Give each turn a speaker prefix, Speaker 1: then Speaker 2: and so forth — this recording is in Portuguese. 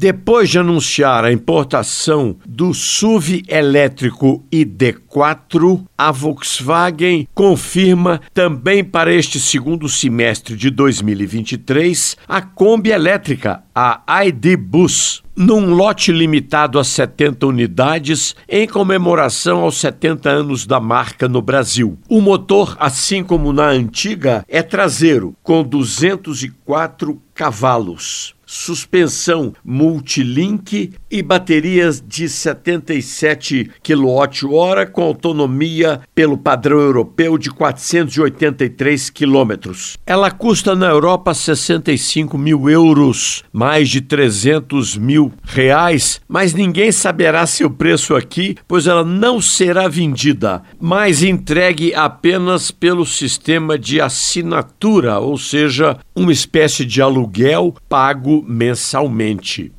Speaker 1: Depois de anunciar a importação do SUV elétrico ID4, a Volkswagen confirma também para este segundo semestre de 2023 a Kombi elétrica, a ID Bus num lote limitado a 70 unidades em comemoração aos 70 anos da marca no Brasil. O motor, assim como na antiga, é traseiro, com 204 cavalos suspensão multilink e baterias de 77 kWh com autonomia pelo padrão europeu de 483 km. Ela custa na Europa 65 mil euros, mais de 300 mil reais, mas ninguém saberá seu preço aqui, pois ela não será vendida, mas entregue apenas pelo sistema de assinatura, ou seja, uma espécie de aluguel pago mensalmente.